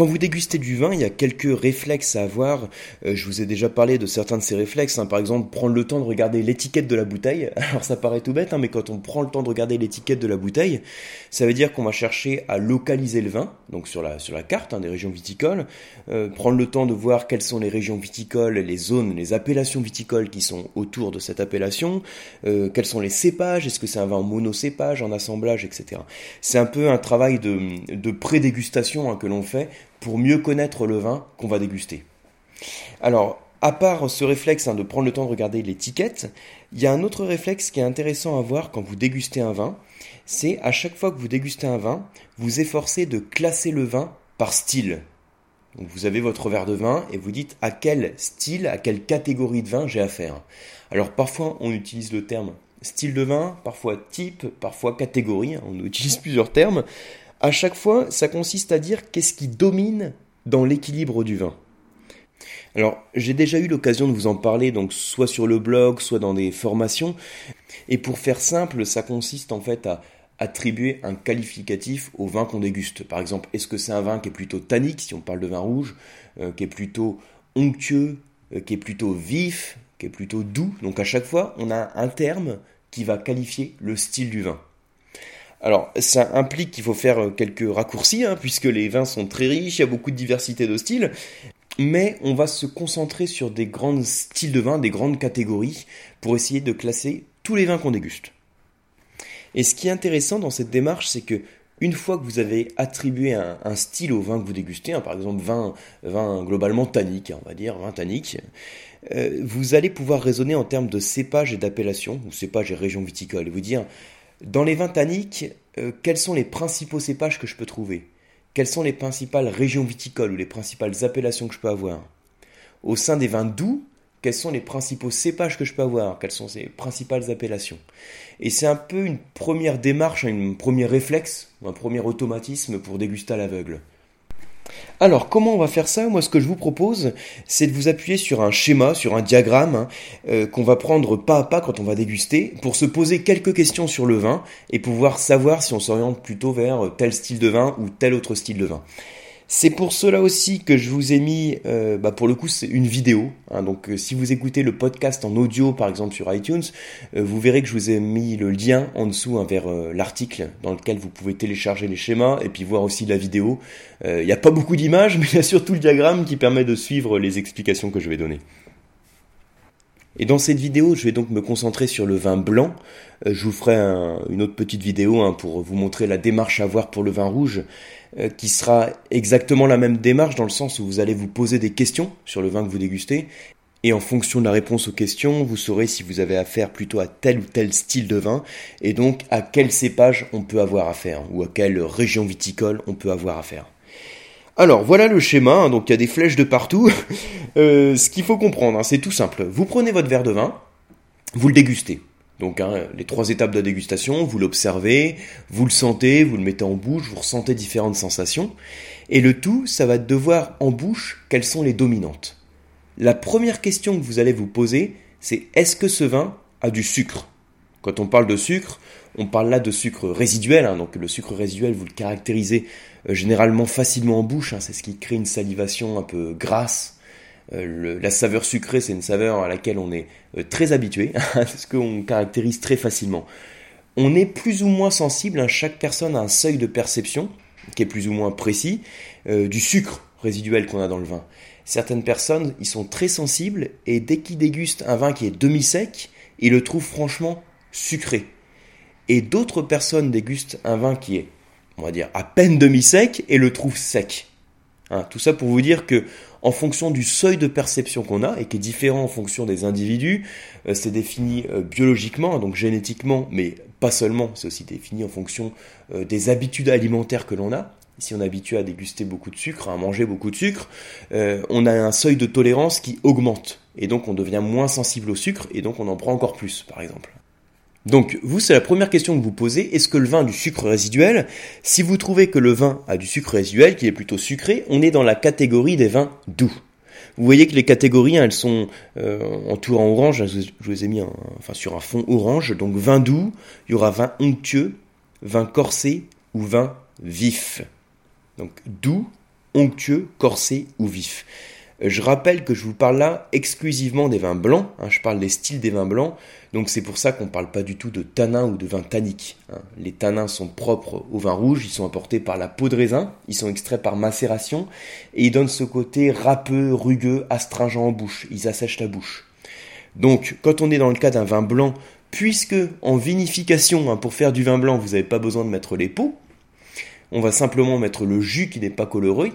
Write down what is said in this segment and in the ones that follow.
quand vous dégustez du vin, il y a quelques réflexes à avoir. Euh, je vous ai déjà parlé de certains de ces réflexes. Hein. Par exemple, prendre le temps de regarder l'étiquette de la bouteille. Alors ça paraît tout bête, hein, mais quand on prend le temps de regarder l'étiquette de la bouteille, ça veut dire qu'on va chercher à localiser le vin, donc sur la, sur la carte hein, des régions viticoles. Euh, prendre le temps de voir quelles sont les régions viticoles, les zones, les appellations viticoles qui sont autour de cette appellation. Euh, quels sont les cépages, est-ce que c'est un vin en monocépage, en assemblage, etc. C'est un peu un travail de, de pré-dégustation que l'on fait pour mieux connaître le vin qu'on va déguster. Alors, à part ce réflexe hein, de prendre le temps de regarder l'étiquette, il y a un autre réflexe qui est intéressant à voir quand vous dégustez un vin, c'est à chaque fois que vous dégustez un vin, vous efforcez de classer le vin par style. Vous avez votre verre de vin et vous dites à quel style, à quelle catégorie de vin j'ai affaire. Alors parfois on utilise le terme style de vin, parfois type, parfois catégorie, hein, on utilise plusieurs termes. À chaque fois, ça consiste à dire qu'est-ce qui domine dans l'équilibre du vin. Alors, j'ai déjà eu l'occasion de vous en parler, donc soit sur le blog, soit dans des formations. Et pour faire simple, ça consiste en fait à attribuer un qualificatif au vin qu'on déguste. Par exemple, est-ce que c'est un vin qui est plutôt tannique, si on parle de vin rouge, euh, qui est plutôt onctueux, euh, qui est plutôt vif, qui est plutôt doux? Donc à chaque fois, on a un terme qui va qualifier le style du vin. Alors, ça implique qu'il faut faire euh, quelques raccourcis, hein, puisque les vins sont très riches, il y a beaucoup de diversité de styles, mais on va se concentrer sur des grands styles de vin, des grandes catégories, pour essayer de classer tous les vins qu'on déguste. Et ce qui est intéressant dans cette démarche, c'est que une fois que vous avez attribué un, style au vin que vous dégustez, hein, par exemple vin, globalement tannique, on va dire, vin tannique, euh, vous allez pouvoir raisonner en termes de cépage et d'appellation, ou cépage et région viticole, et vous dire dans les vins tanniques, euh, quels sont les principaux cépages que je peux trouver? Quelles sont les principales régions viticoles ou les principales appellations que je peux avoir? Au sein des vins doux, quels sont les principaux cépages que je peux avoir? Quelles sont ces principales appellations? Et c'est un peu une première démarche, un premier réflexe, un premier automatisme pour déguster à l'aveugle. Alors, comment on va faire ça? Moi, ce que je vous propose, c'est de vous appuyer sur un schéma, sur un diagramme, hein, euh, qu'on va prendre pas à pas quand on va déguster, pour se poser quelques questions sur le vin et pouvoir savoir si on s'oriente plutôt vers tel style de vin ou tel autre style de vin. C'est pour cela aussi que je vous ai mis, euh, bah pour le coup, c'est une vidéo. Hein. donc, euh, si vous écoutez le podcast en audio, par exemple sur iTunes, euh, vous verrez que je vous ai mis le lien en dessous hein, vers l'article dans lequel vous pouvez télécharger les schémas et puis voir aussi la vidéo. Il n'y a pas beaucoup d'images, mais il y a surtout le diagramme qui permet de suivre les explications que je vais donner. Et dans cette vidéo, je vais donc me concentrer sur le vin blanc. Euh, je vous ferai une autre petite vidéo hein, pour vous montrer la démarche à voir pour le vin rouge, euh, qui sera exactement la même démarche dans le sens où vous allez vous poser des questions sur le vin que vous dégustez. Et en fonction de la réponse aux questions, vous saurez si vous avez affaire plutôt à tel ou tel style de vin, et donc à quel cépage on peut avoir affaire, ou à quelle région viticole on peut avoir affaire. Alors voilà le schéma, hein, donc il y a des flèches de partout. Euh, ce qu'il faut comprendre, hein, c'est tout simple. Vous prenez votre verre de vin, vous le dégustez. Donc hein, les trois étapes de la dégustation, vous l'observez, vous le sentez, vous le mettez en bouche, vous ressentez différentes sensations. Et le tout, ça va être de voir en bouche quelles sont les dominantes. La première question que vous allez vous poser, c'est est-ce que ce vin a du sucre? Quand on parle de sucre, on parle là de sucre résiduel, hein, donc le sucre résiduel, vous le caractérisez euh, généralement facilement en bouche, hein, c'est ce qui crée une salivation un peu grasse. Euh, la saveur sucrée, c'est une saveur à laquelle on est euh, très habitué, ce qu'on caractérise très facilement. On est plus ou moins sensible, hein, chaque personne a un seuil de perception qui est plus ou moins précis du sucre résiduel qu'on a dans le vin. Certaines personnes, ils sont très sensibles et dès qu'ils dégustent un vin qui est demi-sec, ils le trouvent franchement sucré et d'autres personnes dégustent un vin qui est, on va dire, à peine demi-sec et le trouvent sec. Hein, tout ça pour vous dire que, en fonction du seuil de perception qu'on a et qui est différent en fonction des individus, euh, c'est défini euh, biologiquement, donc génétiquement, mais pas seulement, c'est aussi défini en fonction euh, des habitudes alimentaires que l'on a. Si on est habitué à déguster beaucoup de sucre, à manger beaucoup de sucre, on a un seuil de tolérance qui augmente. Et donc on devient moins sensible au sucre et donc on en prend encore plus, par exemple. Donc, vous, c'est la première question que vous posez. Est-ce que le vin a du sucre résiduel? Si vous trouvez que le vin a du sucre résiduel, qu'il est plutôt sucré, on est dans la catégorie des vins doux. Vous voyez que les catégories, elles sont euh, en en orange. Je vous ai mis enfin, sur un fond orange. Donc, vin doux, il y aura vin onctueux, vin corsé ou vin vif. Donc, doux, onctueux, corsé ou vif. Je rappelle que je vous parle là exclusivement des vins blancs, hein, je parle des styles des vins blancs, donc c'est pour ça qu'on ne parle pas du tout de tanin ou de vin tannique. Hein. Les tanins sont propres au vin rouge, ils sont apportés par la peau de raisin, ils sont extraits par macération, et ils donnent ce côté râpeux, rugueux, astringent en bouche, ils assèchent la bouche. Donc quand on est dans le cas d'un vin blanc, puisque en vinification, hein, pour faire du vin blanc, vous n'avez pas besoin de mettre les peaux, on va simplement mettre le jus qui n'est pas coloré,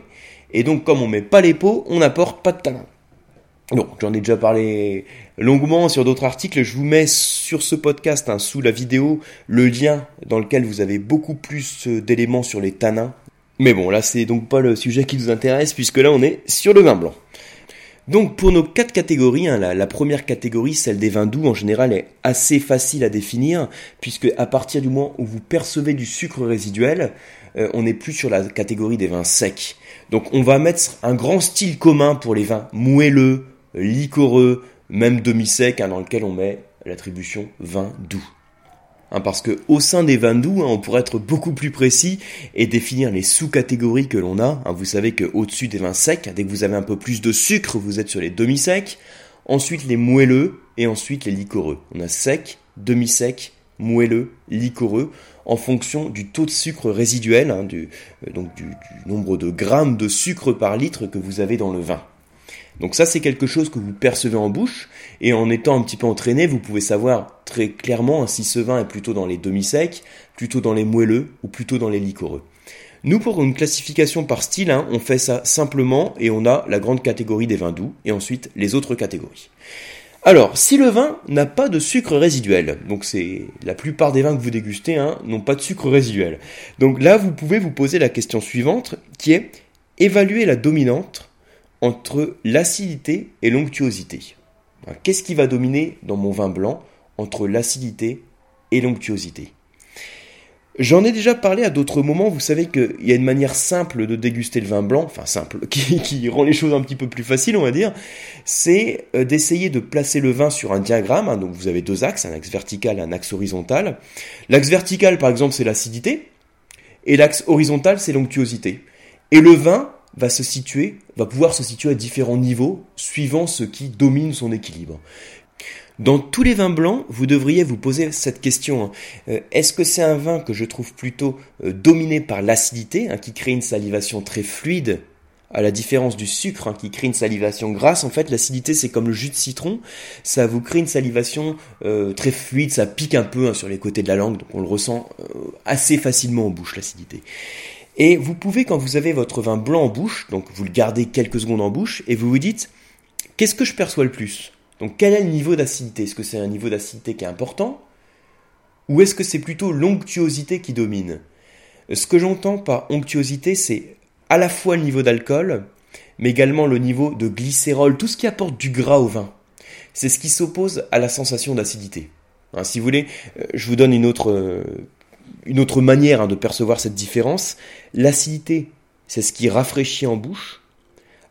et donc comme on met pas les peaux, on n'apporte pas de tanin. Donc j'en ai déjà parlé longuement sur d'autres articles, je vous mets sur ce podcast, hein, sous la vidéo, le lien dans lequel vous avez beaucoup plus euh, d'éléments sur les tanins. Mais bon, là c'est donc pas le sujet qui nous intéresse, puisque là on est sur le vin blanc. Donc pour nos quatre catégories, hein, la, première catégorie, celle des vins doux, en général est assez facile à définir, puisque à partir du moment où vous percevez du sucre résiduel, euh, on n'est plus sur la catégorie des vins secs. Donc on va mettre un grand style commun pour les vins moelleux, liquoreux, même demi-sec, hein, dans lequel on met l'attribution vin doux. Hein, parce que au sein des vins doux, hein, on pourrait être beaucoup plus précis et définir les sous-catégories que l'on a. vous savez qu'au-dessus des vins secs, dès que vous avez un peu plus de sucre, vous êtes sur les demi-secs. Ensuite les moelleux et ensuite les liquoreux. On a sec, demi-sec, moelleux, liquoreux, en fonction du taux de sucre résiduel, du, euh, donc du nombre de grammes de sucre par litre que vous avez dans le vin. Donc ça, c'est quelque chose que vous percevez en bouche, et en étant un petit peu entraîné, vous pouvez savoir très clairement si ce vin est plutôt dans les demi-secs, plutôt dans les moelleux, ou plutôt dans les liquoreux. Nous, pour une classification par style, hein, on fait ça simplement, et on a la grande catégorie des vins doux, et ensuite les autres catégories. Alors, si le vin n'a pas de sucre résiduel, donc c'est la plupart des vins que vous dégustez hein, n'ont pas de sucre résiduel. Donc là, vous pouvez vous poser la question suivante, qui est évaluer la dominante entre l'acidité et l'onctuosité. Qu'est-ce qui va dominer dans mon vin blanc entre l'acidité et l'onctuosité? J'en ai déjà parlé à d'autres moments, vous savez qu'il y a une manière simple de déguster le vin blanc, enfin simple, qui, rend les choses un petit peu plus faciles on va dire, c'est euh, d'essayer de placer le vin sur un diagramme, hein. donc vous avez deux axes, un axe vertical et un axe horizontal. L'axe vertical par exemple c'est l'acidité, et l'axe horizontal c'est l'onctuosité. Et le vin va se situer, va pouvoir se situer à différents niveaux suivant ce qui domine son équilibre. Dans tous les vins blancs, vous devriez vous poser cette question. Hein. Euh, est-ce que c'est un vin que je trouve plutôt euh, dominé par l'acidité, hein, qui crée une salivation très fluide, à la différence du sucre, hein, qui crée une salivation grasse? En fait, l'acidité, c'est comme le jus de citron, ça vous crée une salivation euh, très fluide, ça pique un peu sur les côtés de la langue, donc on le ressent assez facilement en bouche, l'acidité. Et vous pouvez, quand vous avez votre vin blanc en bouche, donc vous le gardez quelques secondes en bouche, et vous vous dites, qu'est-ce que je perçois le plus? Donc quel est le niveau d'acidité? Est-ce que c'est un niveau d'acidité qui est important? Ou est-ce que c'est plutôt l'onctuosité qui domine? Ce que j'entends par onctuosité, c'est à la fois le niveau d'alcool, mais également le niveau de glycérol, tout ce qui apporte du gras au vin. C'est ce qui s'oppose à la sensation d'acidité. Hein, si vous voulez, euh, je vous donne une autre euh, une autre manière hein, de percevoir cette différence. L'acidité, c'est ce qui rafraîchit en bouche.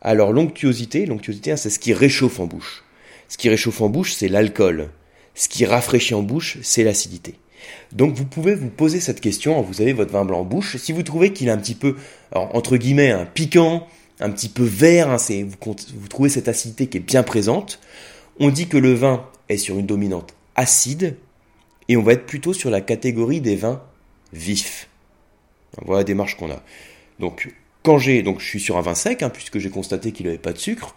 Alors l'onctuosité, l'onctuosité, hein, c'est ce qui réchauffe en bouche. Ce qui réchauffe en bouche, c'est l'alcool. Ce qui rafraîchit en bouche, c'est l'acidité. Donc vous pouvez vous poser cette question, vous avez votre vin blanc en bouche, si vous trouvez qu'il est un petit peu, entre guillemets, un piquant, un petit peu vert, hein, vous trouvez cette acidité qui est bien présente, on dit que le vin est sur une dominante acide, et on va être plutôt sur la catégorie des vins vifs. Voilà la démarche qu'on a. Donc, quand j'ai, donc je suis sur un vin sec, hein, puisque j'ai constaté qu'il n'avait pas de sucre,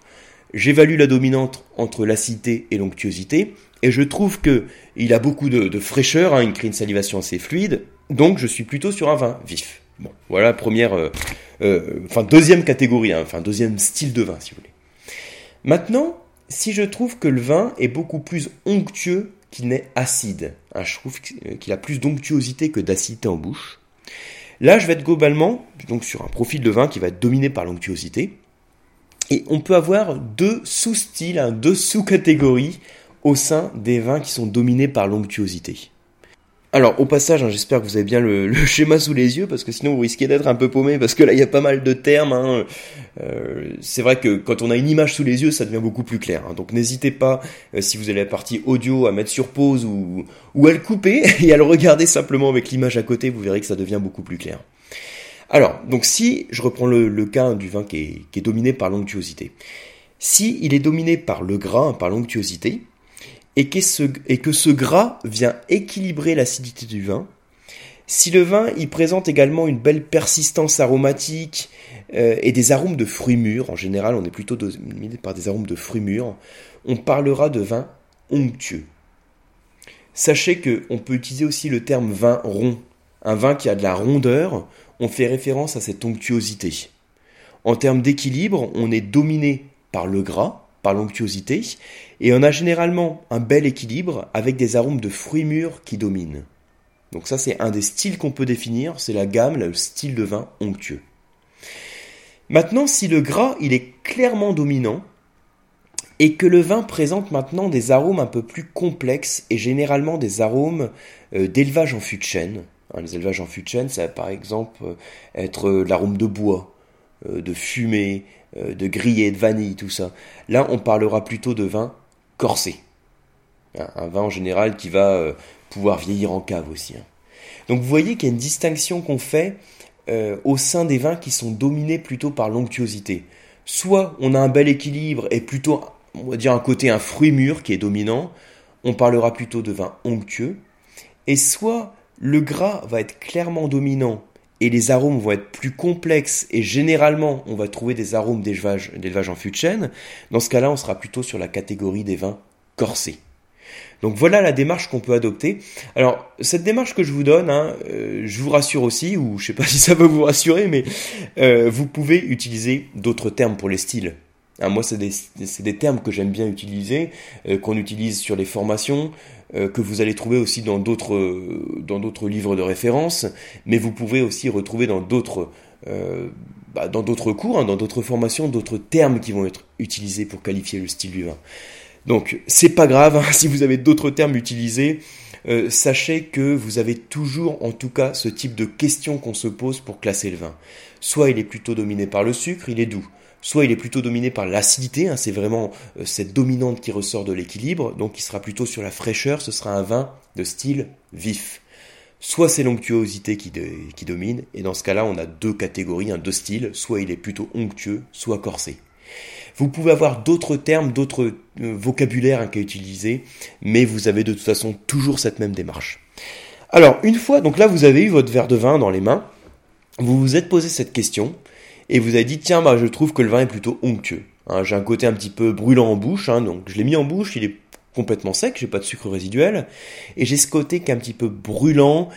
j'évalue la dominante entre l'acidité et l'onctuosité, et je trouve que il a beaucoup de, fraîcheur, hein, il crée une salivation assez fluide, donc je suis plutôt sur un vin vif. Bon, voilà première, euh, euh, enfin deuxième catégorie, hein, enfin deuxième style de vin si vous voulez. Maintenant, si je trouve que le vin est beaucoup plus onctueux qu'il n'est acide. Je trouve euh, qu'il a plus d'onctuosité que d'acidité en bouche. Là, je vais être globalement donc sur un profil de vin qui va être dominé par l'onctuosité. Et on peut avoir deux sous-styles, hein, deux sous-catégories au sein des vins qui sont dominés par l'onctuosité. Alors, au passage, hein, j'espère que vous avez bien le, schéma sous les yeux, parce que sinon vous risquez d'être un peu paumé, parce que là, il y a pas mal de termes. Hein. Euh, c'est vrai que quand on a une image sous les yeux, ça devient beaucoup plus clair. Hein. Donc, n'hésitez pas, euh, si vous avez la partie audio, à mettre sur pause ou, ou à le couper et à le regarder simplement avec l'image à côté, vous verrez que ça devient beaucoup plus clair. Alors, donc si je reprends le, cas du vin qui est, dominé par l'onctuosité, si il est dominé par le gras, par l'onctuosité, et, que ce gras vient équilibrer l'acidité du vin, si le vin il présente également une belle persistance aromatique euh, et des arômes de fruits mûrs, en général on est plutôt dominé par des arômes de fruits mûrs, on parlera de vin onctueux. Sachez qu'on peut utiliser aussi le terme vin rond. Un vin qui a de la rondeur, on fait référence à cette onctuosité. En termes d'équilibre, on est dominé par le gras, l'onctuosité, et on a généralement un bel équilibre avec des arômes de fruits mûrs qui dominent. Donc ça c'est un des styles qu'on peut définir, c'est la gamme, le style de vin onctueux. Maintenant, si le gras il est clairement dominant et que le vin présente maintenant des arômes un peu plus complexes et généralement des arômes euh, d'élevage en fût de chêne. Hein, les élevages en fût de chêne, ça va par exemple euh, être euh, l'arôme de bois, de fumée, de grillé, de vanille, tout ça. Là, on parlera plutôt de vin corsé. Hein, un vin en général qui va pouvoir vieillir en cave aussi. Hein. Donc vous voyez qu'il y a une distinction qu'on fait euh, au sein des vins qui sont dominés plutôt par l'onctuosité. Soit on a un bel équilibre et plutôt, on va dire un côté un fruit mûr qui est dominant, on parlera plutôt de vin onctueux, et soit le gras va être clairement dominant et les arômes vont être plus complexes et généralement on va trouver des arômes d'élevage en fût de chêne, dans ce cas-là on sera plutôt sur la catégorie des vins corsés. Donc voilà la démarche qu'on peut adopter. Alors cette démarche que je vous donne, hein, euh, je vous rassure aussi, ou je sais pas si ça va vous rassurer, mais euh, vous pouvez utiliser d'autres termes pour les styles. Hein, moi, c'est des, termes que j'aime bien utiliser, euh, qu'on utilise sur les formations, que vous allez trouver aussi dans d'autres dans d'autres livres de référence, mais vous pouvez aussi retrouver dans d'autres bah, cours, hein, dans d'autres formations, d'autres termes qui vont être utilisés pour qualifier le style du vin. Donc c'est pas grave, hein, si vous avez d'autres termes utilisés, euh, sachez que vous avez toujours en tout cas ce type de questions qu'on se pose pour classer le vin. Soit il est plutôt dominé par le sucre, il est doux. Soit il est plutôt dominé par l'acidité, hein, c'est vraiment euh, cette dominante qui ressort de l'équilibre, donc il sera plutôt sur la fraîcheur, ce sera un vin de style vif. Soit c'est l'onctuosité qui, domine, et dans ce cas-là on a deux catégories, un deux styles, soit il est plutôt onctueux, soit corsé. Vous pouvez avoir d'autres termes, d'autres euh, vocabulaires hein, qu'à utiliser, mais vous avez de toute façon toujours cette même démarche. Alors, une fois, donc là, vous avez eu votre verre de vin dans les mains, vous vous êtes posé cette question, et vous avez dit, tiens, bah, je trouve que le vin est plutôt onctueux. Hein, j'ai un côté un petit peu brûlant en bouche, hein, donc je l'ai mis en bouche, il est complètement sec, j'ai pas de sucre résiduel, et j'ai ce côté qui est un petit peu brûlant,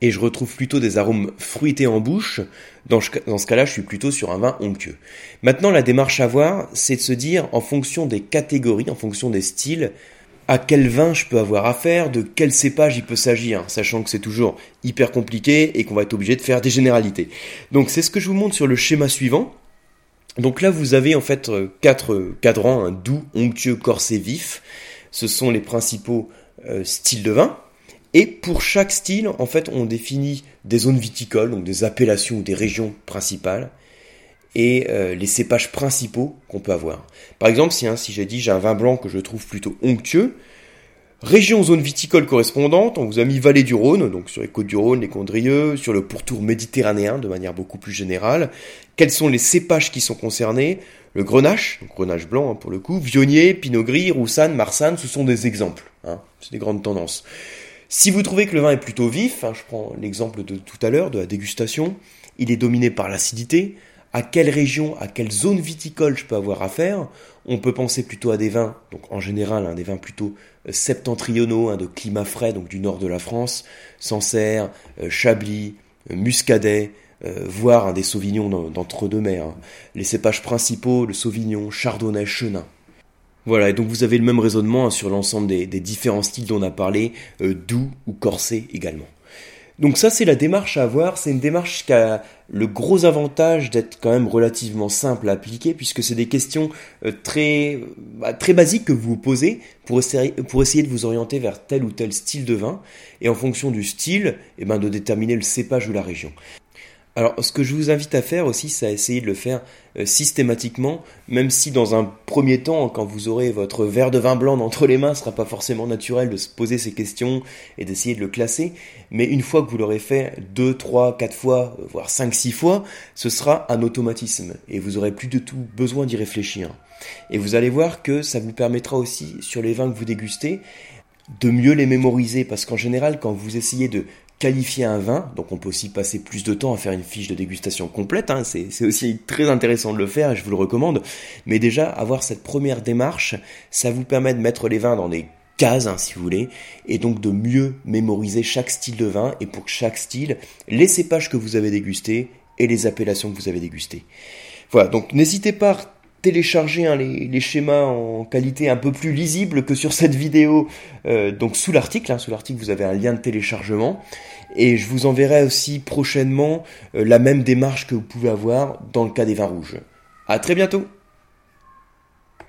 et je retrouve plutôt des arômes fruités en bouche, dans, ce cas-là, je suis plutôt sur un vin onctueux. Maintenant, la démarche à voir, c'est de se dire, en fonction des catégories, en fonction des styles, à quel vin je peux avoir affaire, de quel cépage il peut s'agir, sachant que c'est toujours hyper compliqué et qu'on va être obligé de faire des généralités. Donc c'est ce que je vous montre sur le schéma suivant. Donc là, vous avez en fait euh, quatre cadrans, un doux, onctueux, corsé, vif. Ce sont les principaux euh, styles de vin. Et pour chaque style, en fait, on définit des zones viticoles, donc des appellations ou des régions principales, et euh, les cépages principaux qu'on peut avoir. Par exemple, si, hein, si j'ai dit j'ai un vin blanc que je trouve plutôt onctueux, région zone viticole correspondante, on vous a mis vallée du Rhône, donc sur les côtes du Rhône, les Condrieux, sur le pourtour méditerranéen de manière beaucoup plus générale. Quels sont les cépages qui sont concernés? Le grenache, grenache blanc hein, pour le coup, vionnier, pinot gris, roussanne, marsanne, ce sont des exemples. Hein, c'est des grandes tendances. Si vous trouvez que le vin est plutôt vif, hein, je prends l'exemple de tout à l'heure, de la dégustation, il est dominé par l'acidité, à quelle région, à quelle zone viticole je peux avoir affaire. On peut penser plutôt à des vins, donc en général hein, des vins plutôt euh, septentrionaux, hein, de climat frais, donc du nord de la France, Sancerre, euh, Chablis, euh, Muscadet, voire des sauvignons d'entre-deux-mers. Les cépages principaux, le sauvignon, chardonnay, chenin. Voilà, et donc vous avez le même raisonnement hein, sur l'ensemble des, différents styles dont on a parlé, doux ou corsé également. Donc ça c'est la démarche à avoir, c'est une démarche qui a le gros avantage d'être quand même relativement simple à appliquer puisque c'est des questions euh, très, bah, très basiques que vous vous posez pour essayer, pour essayer de vous orienter vers tel ou tel style de vin et en fonction du style, eh ben, de déterminer le cépage ou la région. Alors, ce que je vous invite à faire aussi, c'est à essayer de le faire euh, systématiquement, même si dans un premier temps, quand vous aurez votre verre de vin blanc entre les mains, ce sera pas forcément naturel de se poser ces questions et d'essayer de le classer. Mais une fois que vous l'aurez fait deux, trois, quatre fois, voire cinq, six fois, ce sera un automatisme et vous aurez plus de tout besoin d'y réfléchir. Et vous allez voir que ça vous permettra aussi, sur les vins que vous dégustez, de mieux les mémoriser parce qu'en général, quand vous essayez de qualifier un vin, donc on peut aussi passer plus de temps à faire une fiche de dégustation complète, hein, c'est aussi très intéressant de le faire et je vous le recommande, mais déjà avoir cette première démarche, ça vous permet de mettre les vins dans des cases, hein, si vous voulez, et donc de mieux mémoriser chaque style de vin, et pour chaque style, les cépages que vous avez dégustés et les appellations que vous avez dégustées. Voilà, donc n'hésitez pas télécharger hein, les, schémas en qualité un peu plus lisible que sur cette vidéo, euh, donc sous l'article. Sous l'article, vous avez un lien de téléchargement. Et je vous enverrai aussi prochainement euh, la même démarche que vous pouvez avoir dans le cas des vins rouges. À très bientôt